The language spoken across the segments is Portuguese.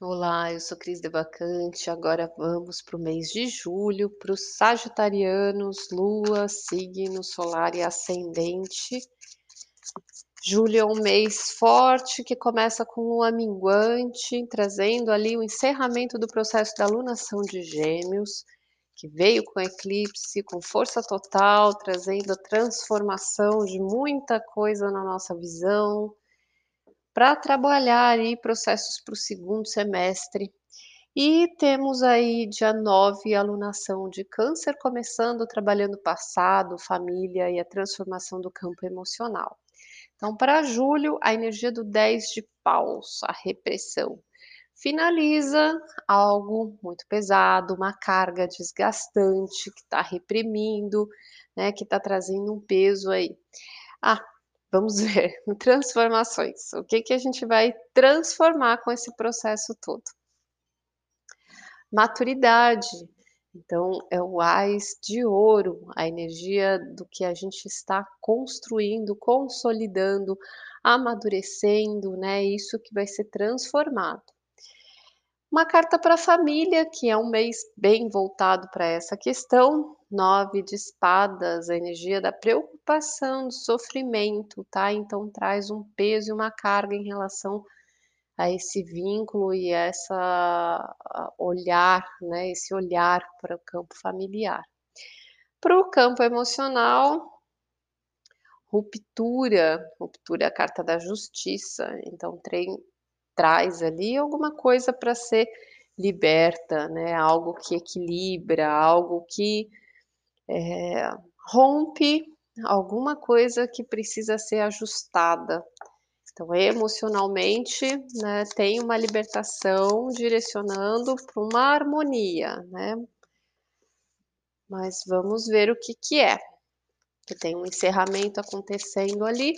Olá, eu sou Cris Devacante. Agora vamos para o mês de julho, para os sagitarianos, lua, signo solar e ascendente. Julho é um mês forte que começa com lua minguante, trazendo ali o encerramento do processo da lunação de Gêmeos, que veio com eclipse, com força total, trazendo a transformação de muita coisa na nossa visão para trabalhar aí processos para o segundo semestre. E temos aí dia 9 a alunação de câncer começando, trabalhando passado, família e a transformação do campo emocional. Então, para julho, a energia do 10 de paus, a repressão, finaliza algo muito pesado, uma carga desgastante que está reprimindo, né, que está trazendo um peso aí. Ah, Vamos ver, transformações. O que, que a gente vai transformar com esse processo todo? Maturidade. Então, é o ás de ouro, a energia do que a gente está construindo, consolidando, amadurecendo, né? Isso que vai ser transformado. Uma carta para a família, que é um mês bem voltado para essa questão. Nove de espadas, a energia da preocupação, do sofrimento, tá? Então traz um peso e uma carga em relação a esse vínculo e essa olhar, né? Esse olhar para o campo familiar. Para o campo emocional, ruptura, ruptura é a carta da justiça, então traz ali alguma coisa para ser liberta, né? Algo que equilibra, algo que é, rompe alguma coisa que precisa ser ajustada. Então, emocionalmente, né, tem uma libertação direcionando para uma harmonia, né? Mas vamos ver o que, que é. Que tem um encerramento acontecendo ali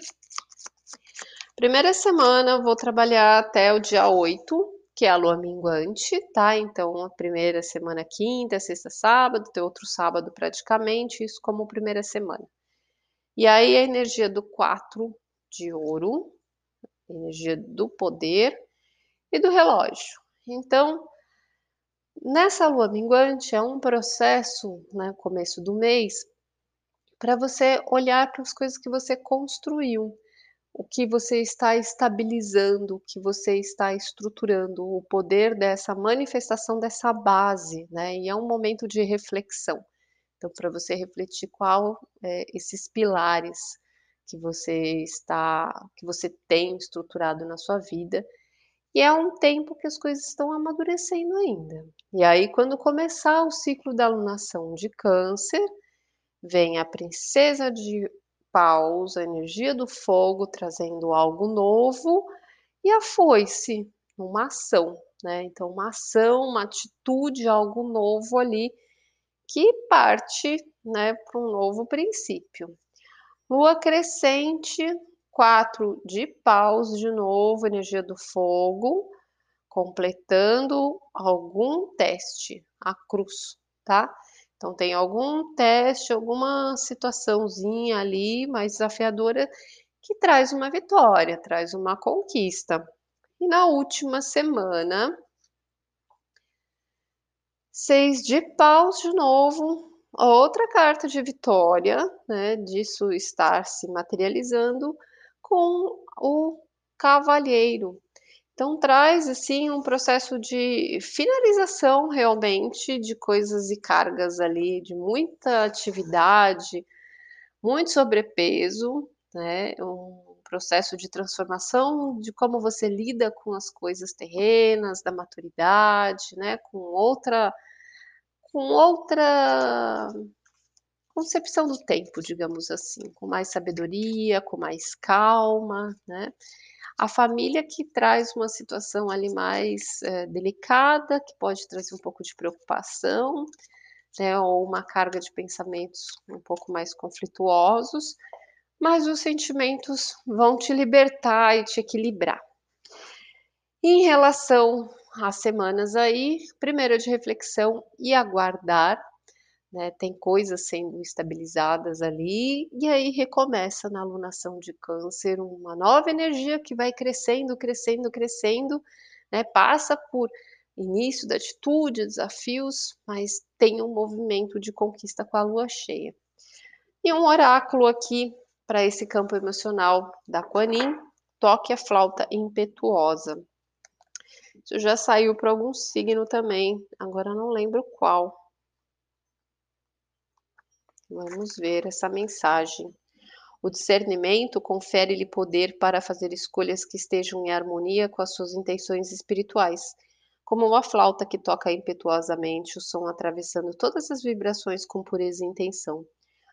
Primeira semana eu vou trabalhar até o dia 8, que é a lua minguante, tá? Então, a primeira semana, quinta, sexta, sábado, tem outro sábado praticamente, isso como primeira semana. E aí a energia do 4 de ouro, energia do poder e do relógio. Então, nessa lua minguante é um processo, né, começo do mês, para você olhar para as coisas que você construiu o que você está estabilizando, o que você está estruturando, o poder dessa manifestação dessa base, né? E é um momento de reflexão. Então, para você refletir qual é, esses pilares que você está, que você tem estruturado na sua vida. E é um tempo que as coisas estão amadurecendo ainda. E aí, quando começar o ciclo da alunação de câncer, vem a princesa de paus, a energia do fogo trazendo algo novo e a foice, uma ação, né? Então, uma ação, uma atitude, algo novo ali que parte, né, para um novo princípio. Lua crescente, quatro de paus de novo, energia do fogo, completando algum teste, a cruz, tá? Então, tem algum teste, alguma situaçãozinha ali mais desafiadora que traz uma vitória, traz uma conquista. E na última semana, seis de paus de novo, outra carta de vitória, né? Disso estar se materializando com o cavalheiro. Então traz assim um processo de finalização realmente de coisas e cargas ali, de muita atividade, muito sobrepeso, né? Um processo de transformação de como você lida com as coisas terrenas, da maturidade, né? Com outra com outra concepção do tempo, digamos assim, com mais sabedoria, com mais calma, né? A família que traz uma situação ali mais é, delicada, que pode trazer um pouco de preocupação, né, ou uma carga de pensamentos um pouco mais conflituosos, mas os sentimentos vão te libertar e te equilibrar. Em relação às semanas aí, primeiro de reflexão e aguardar né? Tem coisas sendo estabilizadas ali, e aí recomeça na alunação de câncer uma nova energia que vai crescendo, crescendo, crescendo, né? Passa por início da atitude, desafios, mas tem um movimento de conquista com a lua cheia. E um oráculo aqui para esse campo emocional da Quanin, toque a flauta impetuosa. Isso já saiu para algum signo também, agora não lembro qual. Vamos ver essa mensagem. O discernimento confere-lhe poder para fazer escolhas que estejam em harmonia com as suas intenções espirituais. Como uma flauta que toca impetuosamente, o som atravessando todas as vibrações com pureza e intenção.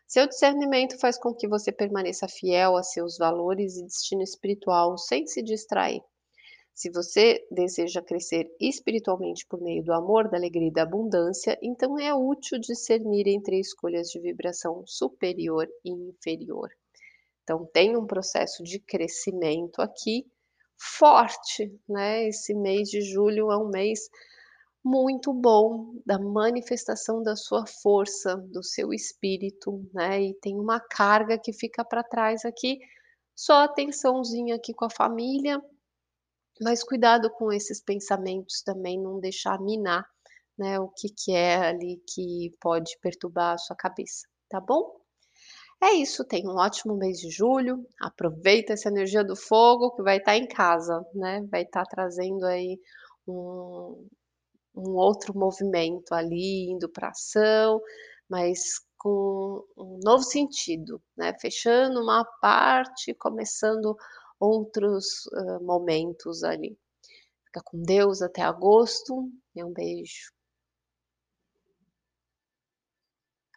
Seu discernimento faz com que você permaneça fiel a seus valores e destino espiritual sem se distrair. Se você deseja crescer espiritualmente por meio do amor, da alegria e da abundância, então é útil discernir entre escolhas de vibração superior e inferior. Então, tem um processo de crescimento aqui forte, né? Esse mês de julho é um mês muito bom da manifestação da sua força, do seu espírito, né? E tem uma carga que fica para trás aqui, só atençãozinha aqui com a família, mas cuidado com esses pensamentos também, não deixar minar, né? O que que é ali que pode perturbar a sua cabeça, tá bom? É isso, tenha um ótimo mês de julho, aproveita essa energia do fogo que vai estar em casa, né? Vai estar trazendo aí um, um outro movimento ali, indo para ação, mas com um novo sentido, né? Fechando uma parte, começando outros uh, momentos ali. Fica com Deus até agosto e um beijo.